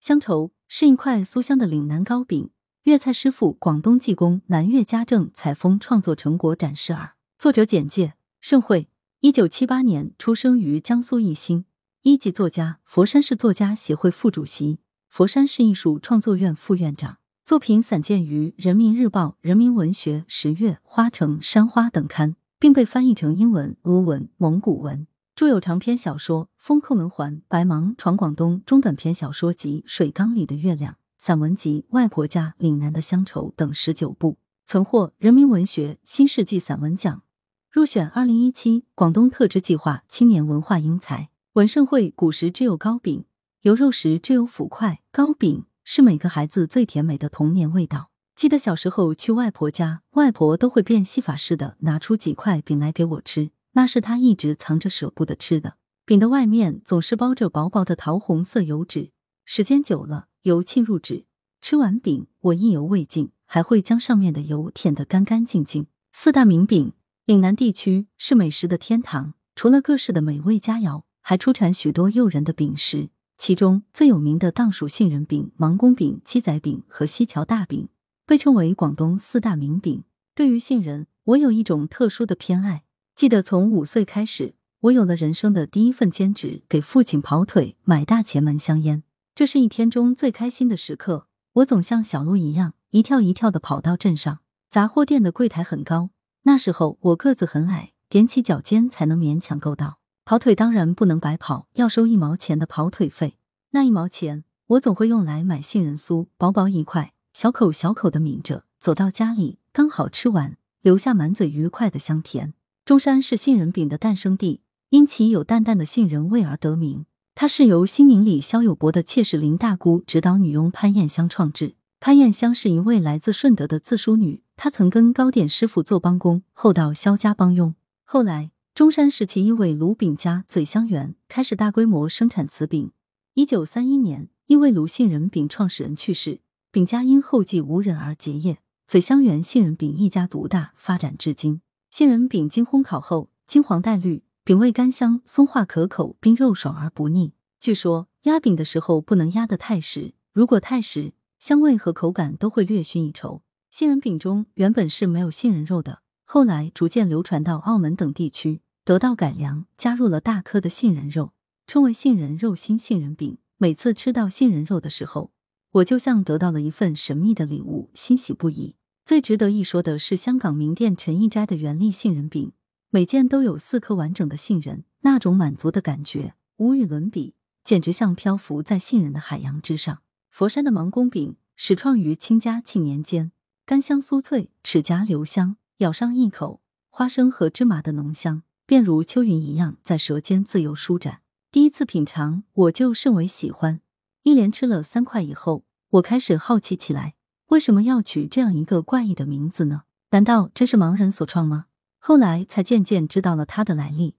乡愁是一块酥香的岭南糕饼，粤菜师傅广东技工南粤家政采风创作成果展示二。作者简介：盛会，一九七八年出生于江苏宜兴，一级作家，佛山市作家协会副主席，佛山市艺术创作院副院长。作品散见于《人民日报》《人民文学》《十月》《花城》《山花》等刊，并被翻译成英文、俄文、蒙古文。著有长篇小说《风扣门环》《白芒闯广东》，中短篇小说集《水缸里的月亮》，散文集《外婆家》《岭南的乡愁》等十九部，曾获人民文学新世纪散文奖，入选二零一七广东特支计划青年文化英才。文盛会古时只有糕饼，有肉时只有腐块。糕饼是每个孩子最甜美的童年味道。记得小时候去外婆家，外婆都会变戏法似的拿出几块饼来给我吃。那是他一直藏着舍不得吃的饼的外面总是包着薄薄的桃红色油纸，时间久了油沁入纸。吃完饼，我意犹未尽，还会将上面的油舔得干干净净。四大名饼，岭南地区是美食的天堂，除了各式的美味佳肴，还出产许多诱人的饼食。其中最有名的当属杏仁饼、芒宫饼、鸡仔饼和西桥大饼，被称为广东四大名饼。对于杏仁，我有一种特殊的偏爱。记得从五岁开始，我有了人生的第一份兼职，给父亲跑腿买大前门香烟。这是一天中最开心的时刻。我总像小鹿一样，一跳一跳的跑到镇上杂货店的柜台很高，那时候我个子很矮，踮起脚尖才能勉强够到。跑腿当然不能白跑，要收一毛钱的跑腿费。那一毛钱，我总会用来买杏仁酥，薄薄一块，小口小口的抿着，走到家里刚好吃完，留下满嘴愉快的香甜。中山是杏仁饼的诞生地，因其有淡淡的杏仁味而得名。它是由新宁里肖友伯的妾室林大姑指导女佣潘艳香创制。潘艳香是一位来自顺德的自梳女，她曾跟糕点师傅做帮工，后到肖家帮佣。后来，中山时期一位卢饼家嘴香园开始大规模生产此饼。一九三一年，因为卢杏仁饼创始人去世，饼家因后继无人而结业，嘴香园杏仁饼一家独大，发展至今。杏仁饼经烘烤后，金黄带绿，饼味甘香，松化可口，并肉爽而不腻。据说压饼的时候不能压得太实，如果太实，香味和口感都会略逊一筹。杏仁饼中原本是没有杏仁肉的，后来逐渐流传到澳门等地区，得到改良，加入了大颗的杏仁肉，称为杏仁肉心杏仁饼。每次吃到杏仁肉的时候，我就像得到了一份神秘的礼物，欣喜不已。最值得一说的是香港名店陈一斋的原粒杏仁饼，每件都有四颗完整的杏仁，那种满足的感觉无与伦比，简直像漂浮在杏仁的海洋之上。佛山的芒宫饼始创于清嘉庆年间，干香酥脆，齿颊留香，咬上一口，花生和芝麻的浓香便如秋云一样在舌尖自由舒展。第一次品尝，我就甚为喜欢，一连吃了三块以后，我开始好奇起来。为什么要取这样一个怪异的名字呢？难道真是盲人所创吗？后来才渐渐知道了它的来历。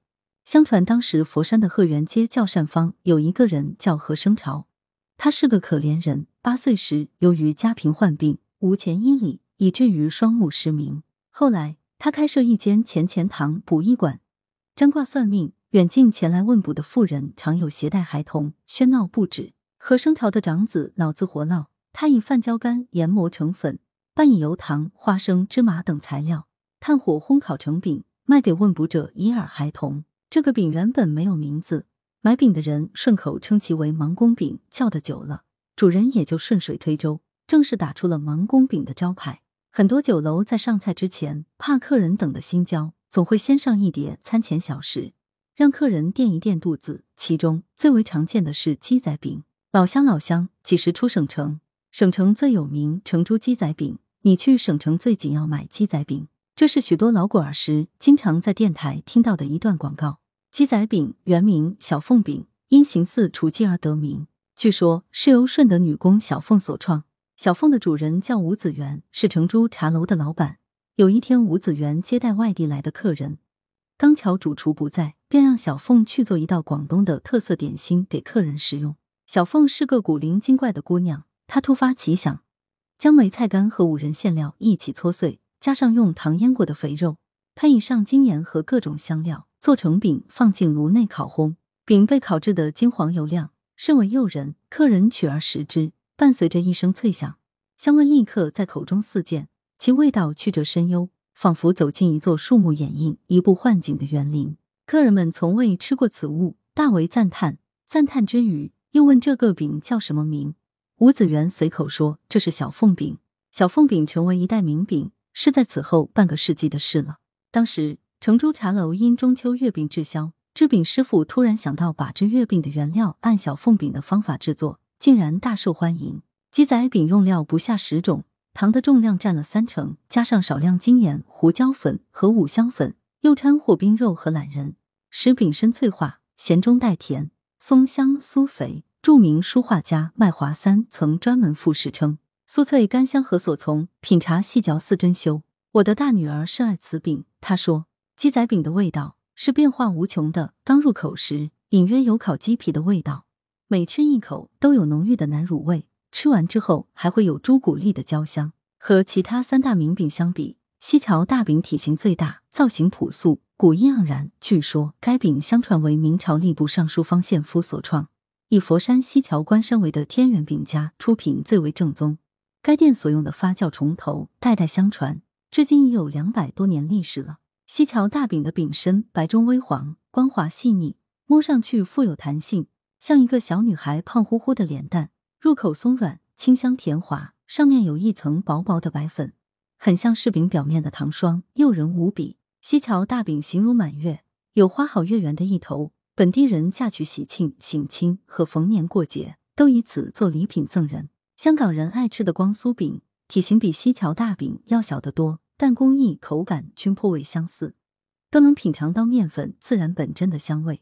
相传当时佛山的鹤园街教善坊有一个人叫何生朝，他是个可怜人。八岁时由于家贫患病，无钱医理，以至于双目失明。后来他开设一间钱钱堂卜医馆，占卦算命。远近前来问卜的妇人常有携带孩童，喧闹不止。何生朝的长子脑子活络。他以泛焦干研磨成粉，拌以油糖、花生、芝麻等材料，炭火烘烤成饼，卖给问卜者以饵孩童。这个饼原本没有名字，买饼的人顺口称其为芒公饼，叫的久了，主人也就顺水推舟，正式打出了芒公饼的招牌。很多酒楼在上菜之前，怕客人等的心焦，总会先上一碟餐前小食，让客人垫一垫肚子。其中最为常见的是鸡仔饼，老乡老乡，几时出省城？省城最有名成珠鸡仔饼，你去省城最紧要买鸡仔饼。这是许多老果儿时经常在电台听到的一段广告。鸡仔饼原名小凤饼，因形似雏鸡而得名。据说是由顺德女工小凤所创。小凤的主人叫吴子元，是成珠茶楼的老板。有一天，吴子元接待外地来的客人，刚巧主厨不在，便让小凤去做一道广东的特色点心给客人食用。小凤是个古灵精怪的姑娘。他突发奇想，将梅菜干和五仁馅料一起搓碎，加上用糖腌过的肥肉，喷以上精盐和各种香料，做成饼，放进炉内烤烘。饼被烤制的金黄油亮，甚为诱人。客人取而食之，伴随着一声脆响，香味立刻在口中四溅，其味道曲折深幽，仿佛走进一座树木掩映、一部幻景的园林。客人们从未吃过此物，大为赞叹。赞叹之余，又问这个饼叫什么名？吴子元随口说：“这是小凤饼。”小凤饼成为一代名饼，是在此后半个世纪的事了。当时成都茶楼因中秋月饼滞销，制饼师傅突然想到把制月饼的原料按小凤饼的方法制作，竟然大受欢迎。鸡仔饼用料不下十种，糖的重量占了三成，加上少量精盐、胡椒粉和五香粉，又掺和冰肉和懒人，使饼身脆化，咸中带甜，松香酥肥。著名书画家麦华三曾专门赋诗称。酥脆甘香何所从？品茶细嚼似珍馐。我的大女儿甚爱此饼。她说，鸡仔饼的味道是变化无穷的。刚入口时，隐约有烤鸡皮的味道，每吃一口都有浓郁的奶乳味。吃完之后，还会有朱古力的焦香。和其他三大名饼相比，西桥大饼体型最大，造型朴素，古意盎然。据说该饼相传为明朝吏部尚书方献夫所创，以佛山西樵关山为的天元饼家出品最为正宗。该店所用的发酵虫头代代相传，至今已有两百多年历史了。西樵大饼的饼身白中微黄，光滑细腻，摸上去富有弹性，像一个小女孩胖乎乎的脸蛋。入口松软，清香甜滑，上面有一层薄薄的白粉，很像柿饼表面的糖霜，诱人无比。西樵大饼形如满月，有花好月圆的一头。本地人嫁娶喜庆、省亲和逢年过节，都以此做礼品赠人。香港人爱吃的光酥饼，体型比西桥大饼要小得多，但工艺、口感均颇为相似，都能品尝到面粉自然本真的香味。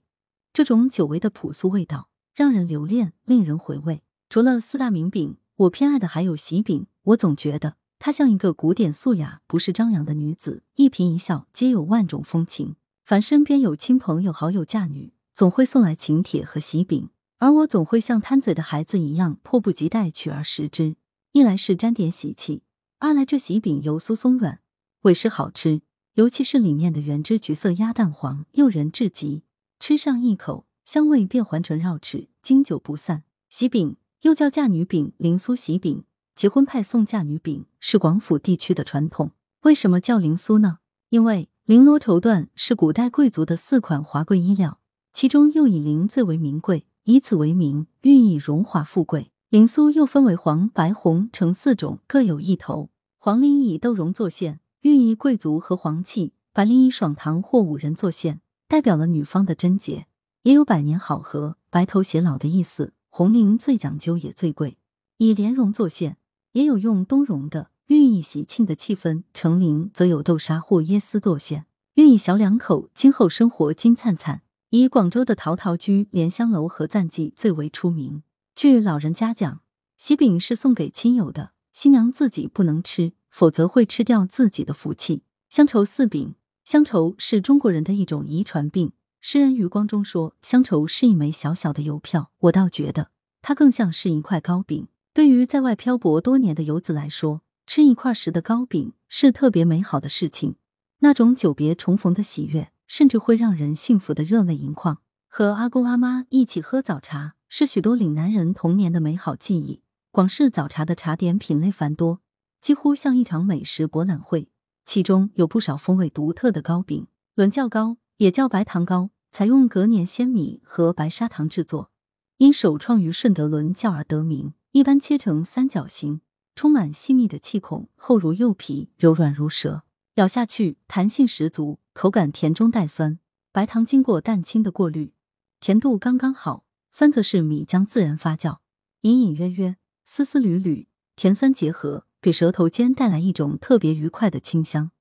这种久违的朴素味道，让人留恋，令人回味。除了四大名饼，我偏爱的还有喜饼。我总觉得它像一个古典素雅、不是张扬的女子，一颦一笑皆有万种风情。凡身边有亲朋友好友嫁女，总会送来请帖和喜饼。而我总会像贪嘴的孩子一样，迫不及待取而食之。一来是沾点喜气，二来这喜饼油酥松软，委实好吃。尤其是里面的原汁橘色鸭蛋黄，诱人至极。吃上一口，香味便环唇绕齿，经久不散。喜饼又叫嫁女饼、灵酥喜饼，结婚派送嫁女饼是广府地区的传统。为什么叫灵酥呢？因为绫罗绸缎是古代贵族的四款华贵衣料，其中又以绫最为名贵。以此为名，寓意荣华富贵。绫酥又分为黄、白、红、橙四种，各有一头。黄绫以豆蓉作线，寓意贵族和皇气；白绫以爽堂或五人作线，代表了女方的贞洁，也有百年好合、白头偕老的意思。红绫最讲究也最贵，以莲蓉作线，也有用冬绒的，寓意喜庆的气氛。橙绫则有豆沙或椰丝作线，寓意小两口今后生活金灿灿。以广州的陶陶居、莲香楼和赞记最为出名。据老人家讲，喜饼是送给亲友的，新娘自己不能吃，否则会吃掉自己的福气。乡愁四饼，乡愁是中国人的一种遗传病。诗人余光中说，乡愁是一枚小小的邮票，我倒觉得它更像是一块糕饼。对于在外漂泊多年的游子来说，吃一块时的糕饼是特别美好的事情，那种久别重逢的喜悦。甚至会让人幸福的热泪盈眶。和阿公阿妈一起喝早茶，是许多岭南人童年的美好记忆。广式早茶的茶点品类繁多，几乎像一场美食博览会。其中有不少风味独特的糕饼。伦教糕也叫白糖糕，采用隔年鲜米和白砂糖制作，因首创于顺德伦教而得名。一般切成三角形，充满细密的气孔，厚如柚皮，柔软如舌，咬下去弹性十足。口感甜中带酸，白糖经过蛋清的过滤，甜度刚刚好，酸则是米浆自然发酵，隐隐约约，丝丝缕缕，甜酸结合，给舌头间带来一种特别愉快的清香，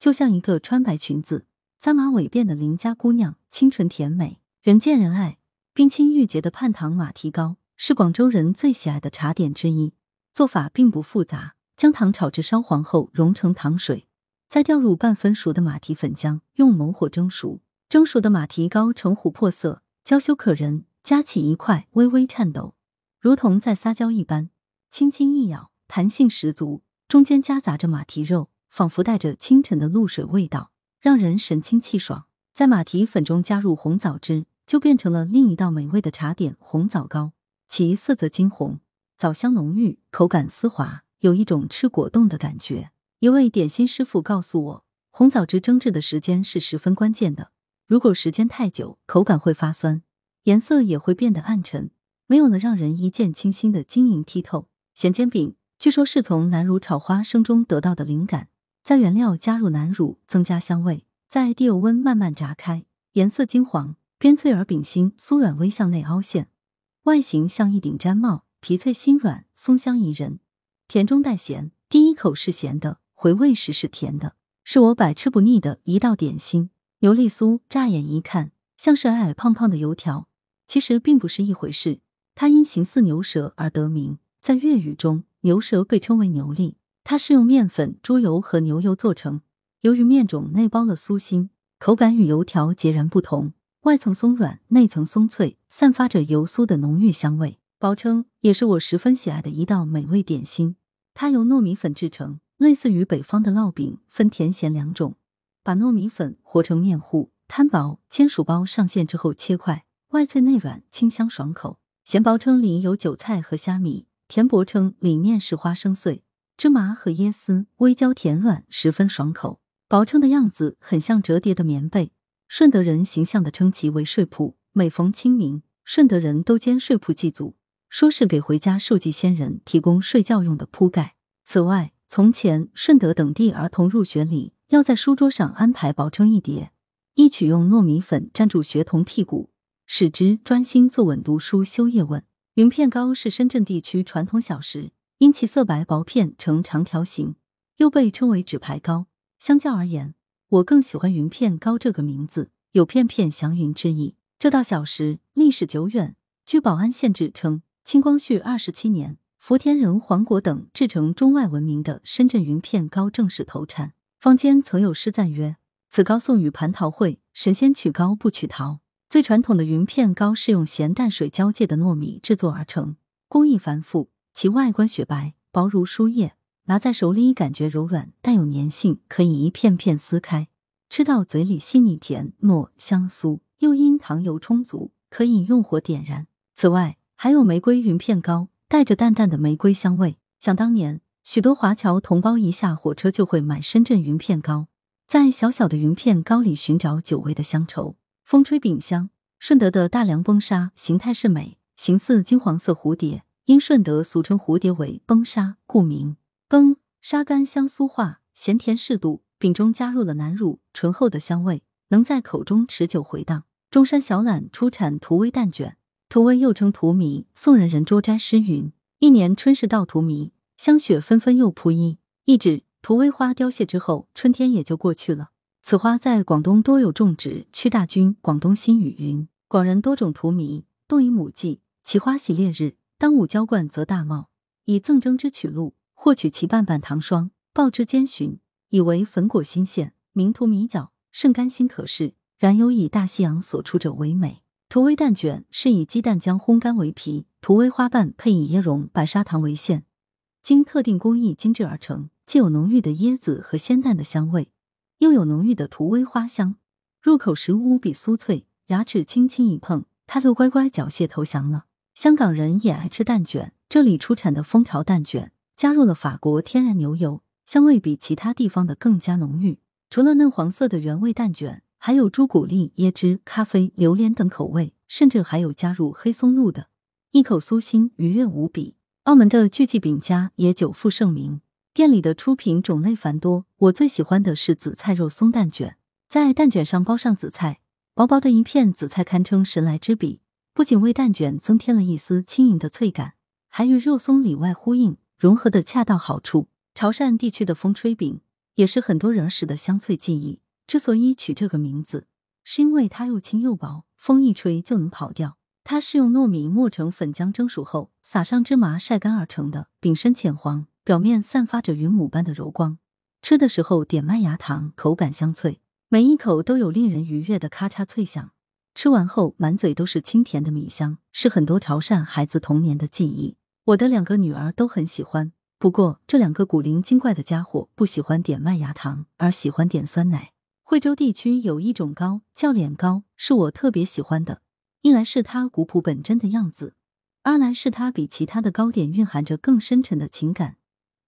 就像一个穿白裙子、扎马尾辫的邻家姑娘，清纯甜美，人见人爱。冰清玉洁的盼糖马蹄糕是广州人最喜爱的茶点之一，做法并不复杂，将糖炒至烧黄后融成糖水。再调入半分熟的马蹄粉浆，用猛火蒸熟。蒸熟的马蹄糕呈琥珀色，娇羞可人。夹起一块，微微颤抖，如同在撒娇一般。轻轻一咬，弹性十足，中间夹杂着马蹄肉，仿佛带着清晨的露水味道，让人神清气爽。在马蹄粉中加入红枣汁，就变成了另一道美味的茶点——红枣糕。其色泽金红，枣香浓郁，口感丝滑，有一种吃果冻的感觉。一位点心师傅告诉我，红枣汁蒸制的时间是十分关键的，如果时间太久，口感会发酸，颜色也会变得暗沉，没有了让人一见倾心的晶莹剔透。咸煎饼据说是从南乳炒花生中得到的灵感，在原料加入南乳，增加香味，在低油温慢慢炸开，颜色金黄，边脆而饼心酥软微向内凹陷。外形像一顶毡帽，皮脆心软，松香宜人，甜中带咸。第一口是咸的，回味时是甜的，是我百吃不腻的一道点心。牛粒酥，乍眼一看像是矮矮胖胖的油条，其实并不是一回事。它因形似牛舌而得名，在粤语中，牛舌被称为牛粒。它是用面粉、猪油和牛油做成，由于面种内包了酥心，口感与油条截然不同。外层松软，内层松脆，散发着油酥的浓郁香味。薄称也是我十分喜爱的一道美味点心。它由糯米粉制成，类似于北方的烙饼，分甜咸两种。把糯米粉和成面糊，摊薄，煎熟包上线之后切块，外脆内软，清香爽口。咸薄称里有韭菜和虾米，甜薄称里面是花生碎、芝麻和椰丝，微焦甜软，十分爽口。薄称的样子很像折叠的棉被。顺德人形象的称其为睡铺，每逢清明，顺德人都煎睡铺祭祖，说是给回家受祭先人提供睡觉用的铺盖。此外，从前顺德等地儿童入学礼要在书桌上安排薄称一叠，一曲用糯米粉粘住学童屁股，使之专心坐稳读书修业问。云片糕是深圳地区传统小食，因其色白薄片呈长条形，又被称为纸牌糕。相较而言。我更喜欢云片糕这个名字，有片片祥云之意。这道小食历史久远，据宝安县志称，清光绪二十七年，福田人黄果等制成中外闻名的深圳云片糕正式投产。坊间曾有诗赞曰：“此糕送与蟠桃会，神仙取糕不取桃。”最传统的云片糕是用咸淡水交界的糯米制作而成，工艺繁复，其外观雪白，薄如书叶。拿在手里感觉柔软，带有粘性，可以一片片撕开，吃到嘴里细腻甜糯香酥，又因糖油充足，可以用火点燃。此外，还有玫瑰云片糕，带着淡淡的玫瑰香味。想当年，许多华侨同胞一下火车就会买深圳云片糕，在小小的云片糕里寻找久违的乡愁。风吹饼香，顺德的大梁崩沙形态是美，形似金黄色蝴蝶，因顺德俗称蝴蝶为崩沙，故名。崩沙干香酥化，咸甜适度，饼中加入了南乳，醇厚的香味能在口中持久回荡。中山小榄出产土威蛋卷，荼薇又称荼蘼。宋人任卓斋诗云：“一年春时到荼蘼，香雪纷纷又扑衣。”意指荼薇花凋谢之后，春天也就过去了。此花在广东多有种植。屈大均《广东新语》云：“广人多种荼蘼，动以母祭，其花喜烈日，当午浇灌则大茂，以赠征之取露。”或取其半瓣糖霜，爆之煎寻，以为粉果新鲜，名图米角，甚甘心可食。然有以大西洋所出者为美。图威蛋卷是以鸡蛋浆烘干为皮，图威花瓣配以椰蓉、白砂糖为馅，经特定工艺精制而成，既有浓郁的椰子和鲜蛋的香味，又有浓郁的图威花香。入口时无比酥脆，牙齿轻轻一碰，它就乖乖缴械投降了。香港人也爱吃蛋卷，这里出产的蜂巢蛋卷。加入了法国天然牛油，香味比其他地方的更加浓郁。除了嫩黄色的原味蛋卷，还有朱古力、椰汁、咖啡、榴莲等口味，甚至还有加入黑松露的，一口酥心，愉悦无比。澳门的巨记饼家也久负盛名，店里的出品种类繁多。我最喜欢的是紫菜肉松蛋卷，在蛋卷上包上紫菜，薄薄的一片紫菜堪称神来之笔，不仅为蛋卷增添了一丝轻盈的脆感，还与肉松里外呼应。融合的恰到好处。潮汕地区的风吹饼也是很多人儿时的香脆记忆。之所以取这个名字，是因为它又轻又薄，风一吹就能跑掉。它是用糯米磨成粉浆蒸熟后，撒上芝麻晒干而成的。饼身浅黄，表面散发着云母般的柔光。吃的时候点麦芽糖，口感香脆，每一口都有令人愉悦的咔嚓脆响。吃完后满嘴都是清甜的米香，是很多潮汕孩子童年的记忆。我的两个女儿都很喜欢，不过这两个古灵精怪的家伙不喜欢点麦芽糖，而喜欢点酸奶。惠州地区有一种糕叫脸糕，是我特别喜欢的。一来是它古朴本真的样子，二来是它比其他的糕点蕴含着更深沉的情感。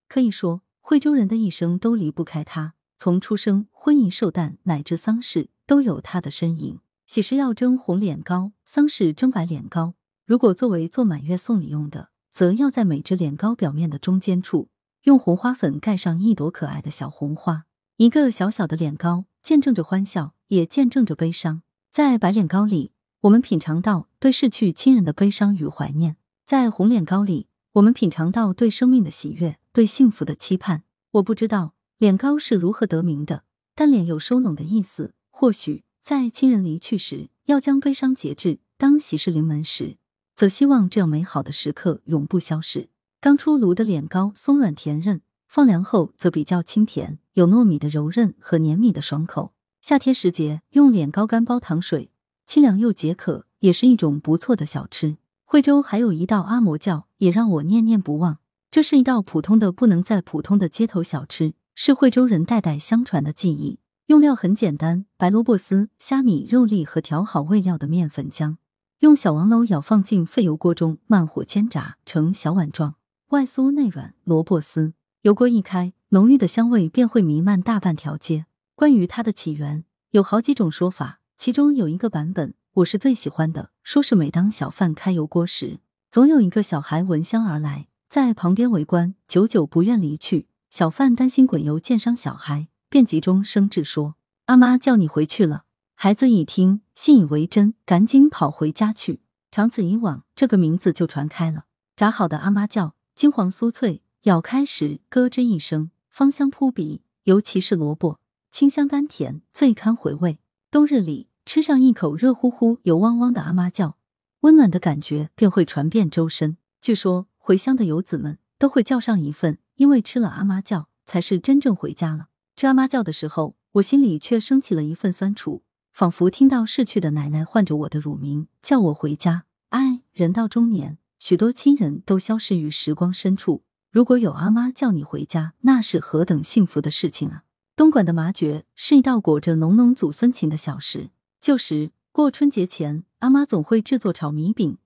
可以说，惠州人的一生都离不开它，从出生、婚姻、寿诞乃至丧事，都有它的身影。喜事要蒸红脸糕，丧事蒸白脸糕。如果作为做满月送礼用的，则要在每只脸糕表面的中间处，用红花粉盖上一朵可爱的小红花。一个小小的脸糕，见证着欢笑，也见证着悲伤。在白脸糕里，我们品尝到对逝去亲人的悲伤与怀念；在红脸糕里，我们品尝到对生命的喜悦，对幸福的期盼。我不知道脸糕是如何得名的，但脸有收拢的意思。或许在亲人离去时，要将悲伤节制；当喜事临门时，则希望这样美好的时刻永不消逝。刚出炉的脸糕松软甜韧，放凉后则比较清甜，有糯米的柔韧和黏米的爽口。夏天时节用脸高干煲糖水，清凉又解渴，也是一种不错的小吃。惠州还有一道阿嬷饺，也让我念念不忘。这是一道普通的不能再普通的街头小吃，是惠州人代代相传的技艺。用料很简单：白萝卜丝、虾米、肉粒和调好味料的面粉浆。用小王篓舀放进沸油锅中，慢火煎炸成小碗状，外酥内软。萝卜丝油锅一开，浓郁的香味便会弥漫大半条街。关于它的起源，有好几种说法，其中有一个版本我是最喜欢的，说是每当小贩开油锅时，总有一个小孩闻香而来，在旁边围观，久久不愿离去。小贩担心滚油溅伤小孩，便急中生智说：“阿妈叫你回去了。”孩子一听，信以为真，赶紧跑回家去。长此以往，这个名字就传开了。炸好的阿妈叫金黄酥脆，咬开时咯吱一声，芳香扑鼻。尤其是萝卜，清香甘甜，最堪回味。冬日里吃上一口热乎乎、油汪汪的阿妈叫，温暖的感觉便会传遍周身。据说回乡的游子们都会叫上一份，因为吃了阿妈叫，才是真正回家了。吃阿妈叫的时候，我心里却升起了一份酸楚。仿佛听到逝去的奶奶唤着我的乳名，叫我回家。唉，人到中年，许多亲人都消失于时光深处。如果有阿妈叫你回家，那是何等幸福的事情啊！东莞的麻蕨是一道裹着浓浓祖孙情的小食。旧时过春节前，阿妈总会制作炒米饼。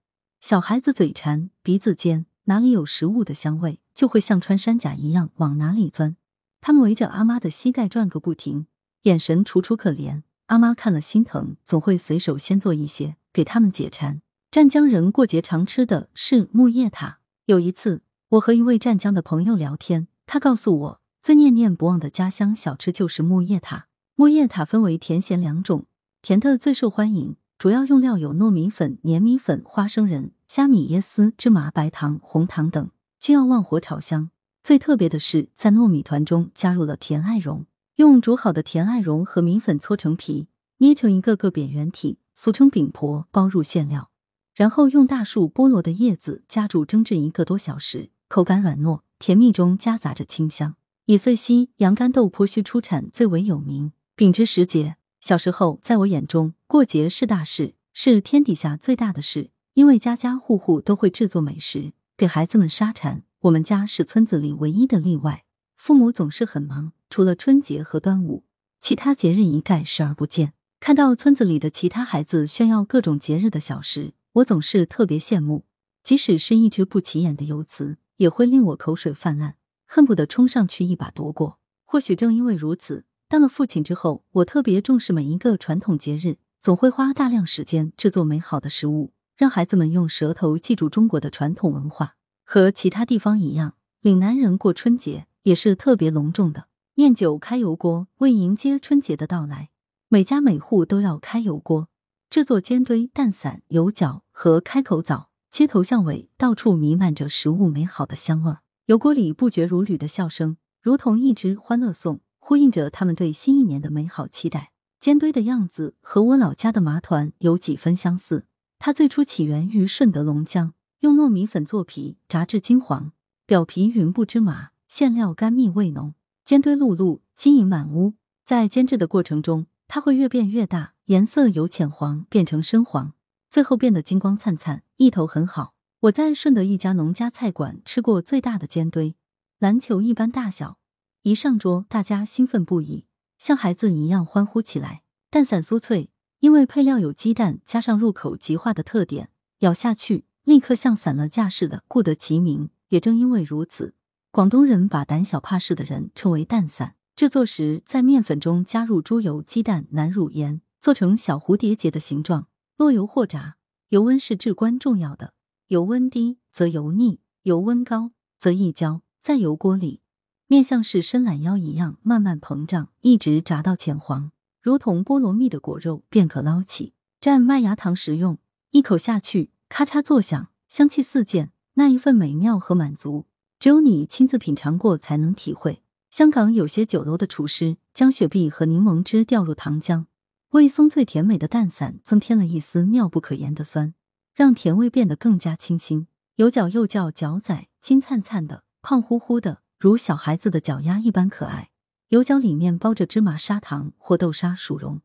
小孩子嘴馋，鼻子尖，哪里有食物的香味，就会像穿山甲一样往哪里钻。他们围着阿妈的膝盖转个不停，眼神楚楚可怜。阿妈看了心疼，总会随手先做一些给他们解馋。湛江人过节常吃的是木叶塔。有一次，我和一位湛江的朋友聊天，他告诉我，最念念不忘的家乡小吃就是木叶塔。木叶塔分为甜咸两种，甜的最受欢迎，主要用料有糯米粉、黏米粉、花生仁、虾米、椰丝、芝麻、白糖、红糖等，均要旺火炒香。最特别的是，在糯米团中加入了甜艾绒。用煮好的甜艾绒和米粉搓成皮，捏成一个个扁圆体，俗称饼婆，包入馅料，然后用大树菠萝的叶子夹住蒸制一个多小时，口感软糯，甜蜜中夹杂着清香。以穗溪洋甘豆颇须出产最为有名。饼之时节，小时候在我眼中，过节是大事，是天底下最大的事，因为家家户户都会制作美食，给孩子们杀馋。我们家是村子里唯一的例外，父母总是很忙。除了春节和端午，其他节日一概视而不见。看到村子里的其他孩子炫耀各种节日的小食，我总是特别羡慕。即使是一只不起眼的油瓷，也会令我口水泛滥，恨不得冲上去一把夺过。或许正因为如此，当了父亲之后，我特别重视每一个传统节日，总会花大量时间制作美好的食物，让孩子们用舌头记住中国的传统文化。和其他地方一样，岭南人过春节也是特别隆重的。念酒开油锅，为迎接春节的到来，每家每户都要开油锅，制作煎堆、蛋散、油饺和开口枣。街头巷尾到处弥漫着食物美好的香味，油锅里不绝如缕的笑声，如同一支欢乐颂，呼应着他们对新一年的美好期待。煎堆的样子和我老家的麻团有几分相似，它最初起源于顺德龙江，用糯米粉做皮，炸至金黄，表皮匀布芝麻，馅料甘蜜味浓。煎堆碌碌，晶莹满屋。在煎制的过程中，它会越变越大，颜色由浅黄变成深黄，最后变得金光灿灿，意头很好。我在顺德一家农家菜馆吃过最大的煎堆，篮球一般大小。一上桌，大家兴奋不已，像孩子一样欢呼起来。蛋散酥脆，因为配料有鸡蛋，加上入口即化的特点，咬下去立刻像散了架似的，故得其名。也正因为如此，广东人把胆小怕事的人称为蛋散。制作时，在面粉中加入猪油、鸡蛋、南乳盐，做成小蝴蝶结的形状，落油或炸。油温是至关重要的，油温低则油腻，油温高则易焦。在油锅里，面像是伸懒腰一样慢慢膨胀，一直炸到浅黄，如同菠萝蜜的果肉，便可捞起，蘸麦芽糖食用。一口下去，咔嚓作响，香气四溅，那一份美妙和满足，只有你亲自品尝过才能体会。香港有些酒楼的厨师将雪碧和柠檬汁调入糖浆，为松脆甜美的蛋散增添了一丝妙不可言的酸，让甜味变得更加清新。有脚又叫脚仔，金灿灿的，胖乎乎的，如小孩子的脚丫一般可爱。油角里面包着芝麻砂糖或豆沙薯蓉，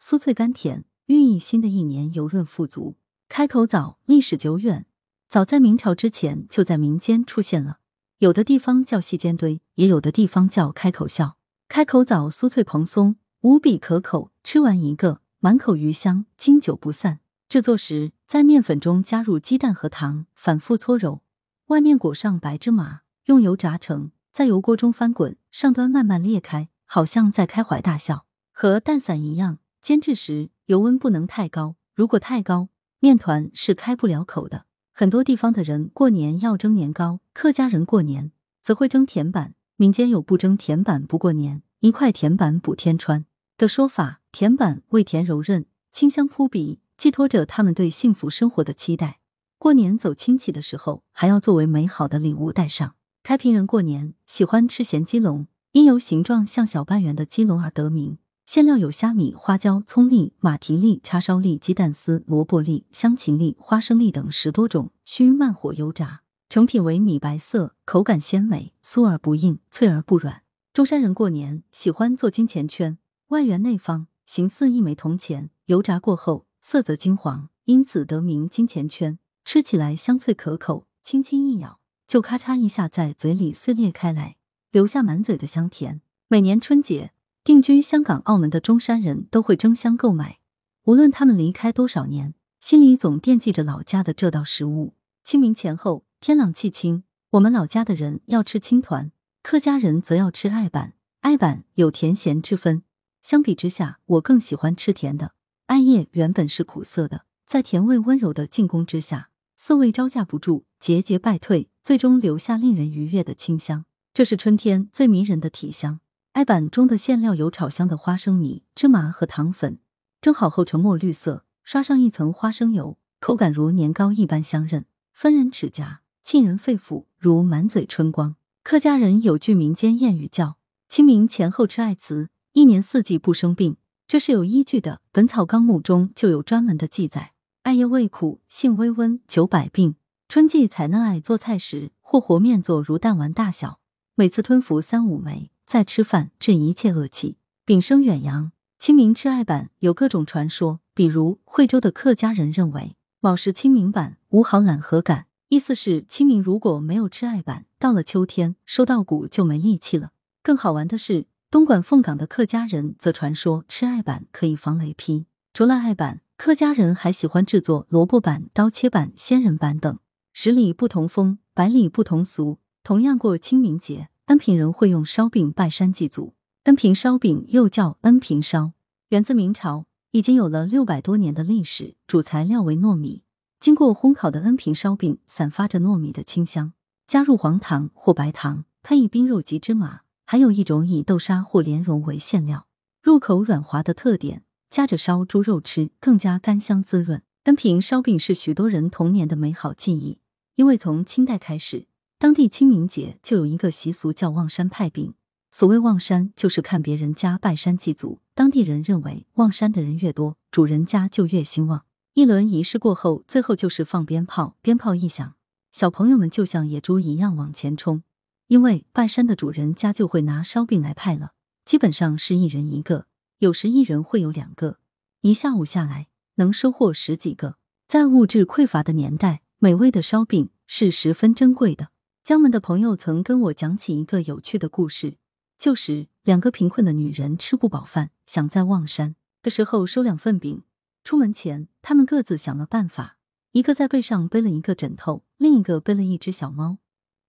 酥脆甘甜，寓意新的一年油润富足。开口枣历史久远，早在明朝之前就在民间出现了。有的地方叫细尖堆，也有的地方叫开口笑。开口枣酥脆蓬松，无比可口，吃完一个，满口余香，经久不散。制作时，在面粉中加入鸡蛋和糖，反复搓揉，外面裹上白芝麻，用油炸成，在油锅中翻滚，上端慢慢裂开，好像在开怀大笑。和蛋散一样，煎制时油温不能太高，如果太高，面团是开不了口的。很多地方的人过年要蒸年糕，客家人过年则会蒸甜板。民间有不蒸甜板不过年，一块甜板补天穿的说法。甜板味甜柔韧，清香扑鼻，寄托着他们对幸福生活的期待。过年走亲戚的时候，还要作为美好的礼物带上。开平人过年喜欢吃咸鸡笼，因由形状像小半圆的鸡笼而得名。馅料有虾米、花椒、葱粒、马蹄粒、叉烧粒、鸡蛋丝、萝卜粒、香芹粒、花生粒等十多种，需慢火油炸。成品为米白色，口感鲜美，酥而不硬，脆而不软。中山人过年喜欢做金钱圈，外圆内方，形似一枚铜钱，油炸过后色泽金黄，因此得名金钱圈。吃起来香脆可口，轻轻一咬就咔嚓一下在嘴里碎裂开来，留下满嘴的香甜。每年春节。定居香港、澳门的中山人都会争相购买，无论他们离开多少年，心里总惦记着老家的这道食物。清明前后，天朗气清，我们老家的人要吃青团，客家人则要吃艾板。艾板有甜咸之分，相比之下，我更喜欢吃甜的。艾叶原本是苦涩的，在甜味温柔的进攻之下，涩味招架不住，节节败退，最终留下令人愉悦的清香。这是春天最迷人的体香。艾板中的馅料有炒香的花生米、芝麻和糖粉，蒸好后呈墨绿色，刷上一层花生油，口感如年糕一般香韧，分人齿颊，沁人肺腑，如满嘴春光。客家人有句民间谚语叫“清明前后吃艾糍，一年四季不生病”，这是有依据的，《本草纲目》中就有专门的记载。艾叶味苦，性微温，久百病。春季采嫩艾做菜时，或和面做如弹丸大小，每次吞服三五枚。再吃饭治一切恶气，丙生远扬。清明吃艾板有各种传说，比如惠州的客家人认为卯时清明板无好懒和感，意思是清明如果没有吃艾板，到了秋天收稻谷就没力气了。更好玩的是，东莞凤岗的客家人则传说吃艾板可以防雷劈。除了艾板，客家人还喜欢制作萝卜板、刀切板、仙人板等。十里不同风，百里不同俗。同样过清明节。恩平人会用烧饼拜山祭祖，恩平烧饼又叫恩平烧，源自明朝，已经有了六百多年的历史。主材料为糯米，经过烘烤的恩平烧饼散发着糯米的清香，加入黄糖或白糖，配以冰肉及芝麻，还有一种以豆沙或莲蓉为馅料，入口软滑的特点，夹着烧猪肉吃更加甘香滋润。单凭烧饼是许多人童年的美好记忆，因为从清代开始。当地清明节就有一个习俗叫望山派饼。所谓望山，就是看别人家拜山祭祖。当地人认为望山的人越多，主人家就越兴旺。一轮仪式过后，最后就是放鞭炮。鞭炮一响，小朋友们就像野猪一样往前冲，因为半山的主人家就会拿烧饼来派了。基本上是一人一个，有时一人会有两个。一下午下来，能收获十几个。在物质匮乏的年代，美味的烧饼是十分珍贵的。江门的朋友曾跟我讲起一个有趣的故事。旧时，两个贫困的女人吃不饱饭，想在望山的时候收两份饼。出门前，他们各自想了办法，一个在背上背了一个枕头，另一个背了一只小猫。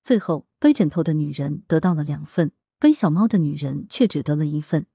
最后，背枕头的女人得到了两份，背小猫的女人却只得了一份，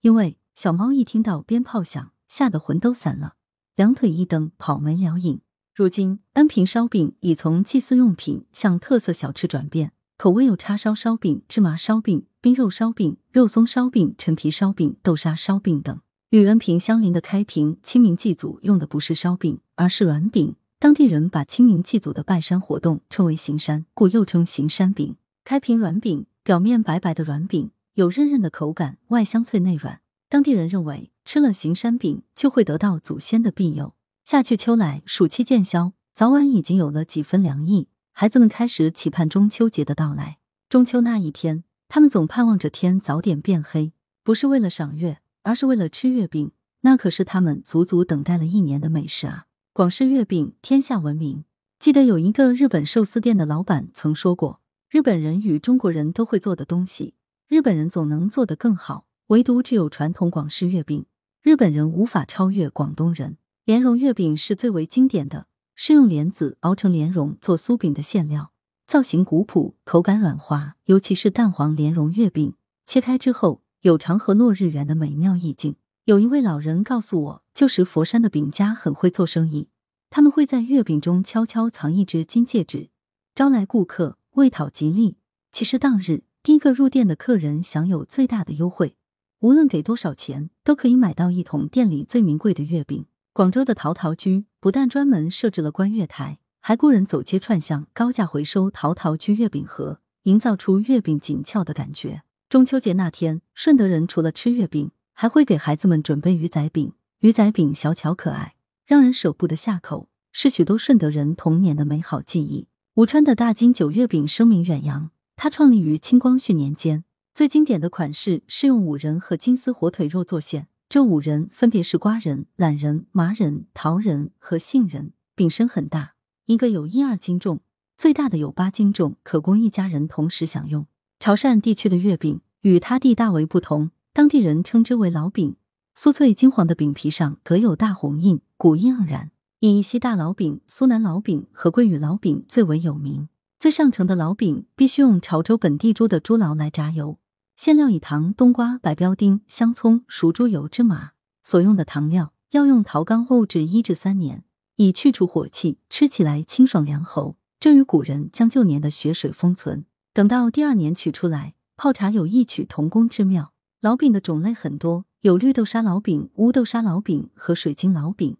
因为小猫一听到鞭炮响，吓得魂都散了，两腿一蹬，跑没了影。如今，恩平烧饼已从祭祀用品向特色小吃转变，口味有叉烧烧饼、芝麻烧饼、冰肉烧饼、肉松烧饼、陈皮烧饼、豆沙烧饼等。与恩平相邻的开平，清明祭祖用的不是烧饼，而是软饼。当地人把清明祭祖的拜山活动称为行山，故又称行山饼。开平软饼表面白白的软饼，有韧韧的口感，外香脆内软。当地人认为，吃了行山饼就会得到祖先的庇佑。夏去秋来，暑气渐消，早晚已经有了几分凉意。孩子们开始期盼中秋节的到来。中秋那一天，他们总盼望着天早点变黑，不是为了赏月，而是为了吃月饼。那可是他们足足等待了一年的美食啊！广式月饼天下闻名。记得有一个日本寿司店的老板曾说过：“日本人与中国人都会做的东西，日本人总能做得更好，唯独只有传统广式月饼，日本人无法超越广东人。”莲蓉月饼是最为经典的，是用莲子熬成莲蓉做酥饼的馅料，造型古朴，口感软滑，尤其是蛋黄莲蓉月饼，切开之后有长河落日圆的美妙意境。有一位老人告诉我，旧时佛山的饼家很会做生意，他们会在月饼中悄悄藏一只金戒指，招来顾客，为讨吉利。其实当日第一个入店的客人享有最大的优惠，无论给多少钱，都可以买到一桶店里最名贵的月饼。广州的陶陶居不但专门设置了观月台，还雇人走街串巷，高价回收陶陶居月饼盒，营造出月饼紧俏的感觉。中秋节那天，顺德人除了吃月饼，还会给孩子们准备鱼仔饼。鱼仔饼小巧可爱，让人舍不得下口，是许多顺德人童年的美好记忆。武川的大金九月饼声名远扬，它创立于清光绪年间，最经典的款式是用五仁和金丝火腿肉做馅。这五仁分别是瓜仁、懒仁、麻仁、桃仁和杏仁，饼身很大，一个有一二斤重，最大的有八斤重，可供一家人同时享用。潮汕地区的月饼与他地大为不同，当地人称之为老饼，酥脆金黄的饼皮上隔有大红印，古意盎然。以西大老饼、苏南老饼和桂屿老饼最为有名。最上乘的老饼必须用潮州本地猪的猪脑来炸油。馅料以糖、冬瓜、白标丁、香葱、熟猪油、芝麻。所用的糖料要用陶缸沤制一至三年，以去除火气，吃起来清爽凉喉。这与古人将旧年的雪水封存，等到第二年取出来泡茶，有异曲同工之妙。老饼的种类很多，有绿豆沙老饼、乌豆沙老饼和水晶老饼，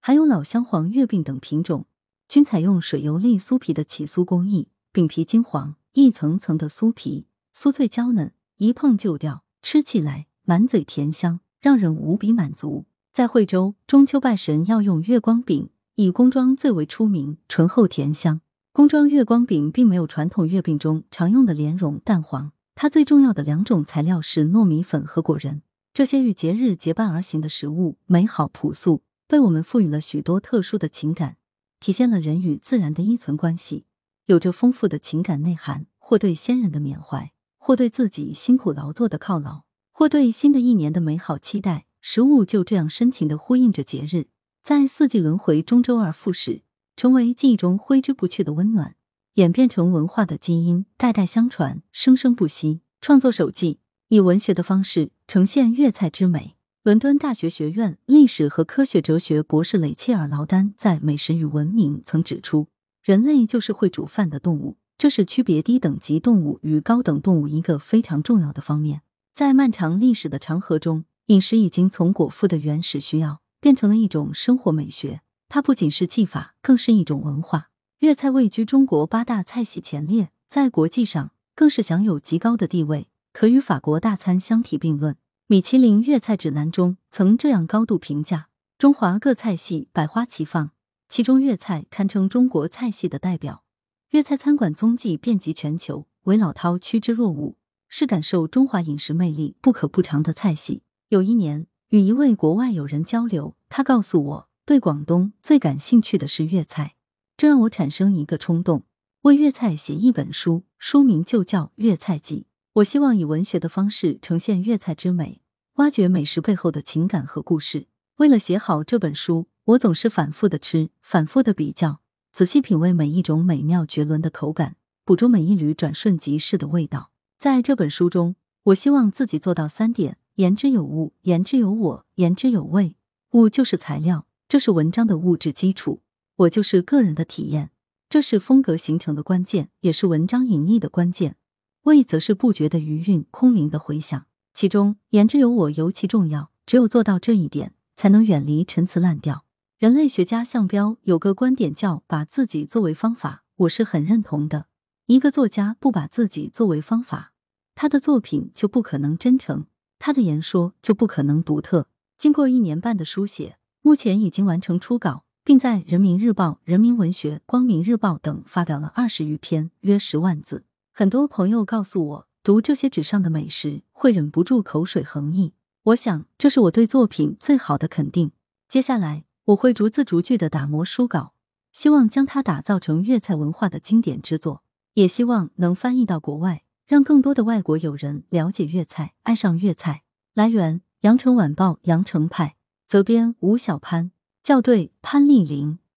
还有老香黄月饼等品种，均采用水油粒酥皮的起酥工艺，饼皮金黄，一层层的酥皮，酥脆娇嫩。一碰就掉，吃起来满嘴甜香，让人无比满足。在惠州，中秋拜神要用月光饼，以工装最为出名，醇厚甜香。工装月光饼并没有传统月饼中常用的莲蓉、蛋黄，它最重要的两种材料是糯米粉和果仁。这些与节日结伴而行的食物，美好朴素，被我们赋予了许多特殊的情感，体现了人与自然的依存关系，有着丰富的情感内涵，或对先人的缅怀。或对自己辛苦劳作的犒劳，或对新的一年的美好期待，食物就这样深情的呼应着节日，在四季轮回中周而复始，成为记忆中挥之不去的温暖，演变成文化的基因，代代相传，生生不息。创作手记以文学的方式呈现粤菜之美。伦敦大学学院历史和科学哲学博士雷切尔劳丹在《美食与文明》曾指出，人类就是会煮饭的动物。这是区别低等级动物与高等动物一个非常重要的方面。在漫长历史的长河中，饮食已经从果腹的原始需要变成了一种生活美学。它不仅是技法，更是一种文化。粤菜位居中国八大菜系前列，在国际上更是享有极高的地位，可与法国大餐相提并论。米其林粤菜指南中曾这样高度评价：中华各菜系百花齐放，其中粤菜堪称中国菜系的代表。粤菜餐馆踪迹遍及全球，唯老饕趋之若鹜，是感受中华饮食魅力不可不尝的菜系。有一年与一位国外友人交流，他告诉我，对广东最感兴趣的是粤菜，这让我产生一个冲动，为粤菜写一本书，书名就叫《粤菜记》。我希望以文学的方式呈现粤菜之美，挖掘美食背后的情感和故事。为了写好这本书，我总是反复的吃，反复的比较，仔细品味每一种美妙绝伦的口感，捕捉每一缕转瞬即逝的味道。在这本书中，我希望自己做到三点：言之有物，言之有我，言之有味。物就是材料，这是文章的物质基础；我就是个人的体验，这是风格形成的关键，也是文章隐逸的关键。味则是不绝的余韵，空灵的回响。其中，言之有我尤其重要，只有做到这一点。才能远离陈词滥调。人类学家项彪有个观点叫“把自己作为方法”，我是很认同的。一个作家不把自己作为方法，他的作品就不可能真诚，他的言说就不可能独特。经过一年半的书写，目前已经完成初稿，并在《人民日报》《人民文学》《光明日报》等发表了二十余篇，约十万字。很多朋友告诉我，读这些纸上的美食，会忍不住口水横溢。我想，这是我对作品最好的肯定。接下来，我会逐字逐句的打磨书稿，希望将它打造成粤菜文化的经典之作，也希望能翻译到国外，让更多的外国友人了解粤菜，爱上粤菜。来源：羊城晚报羊城派，责编吴小潘，校对：潘丽玲。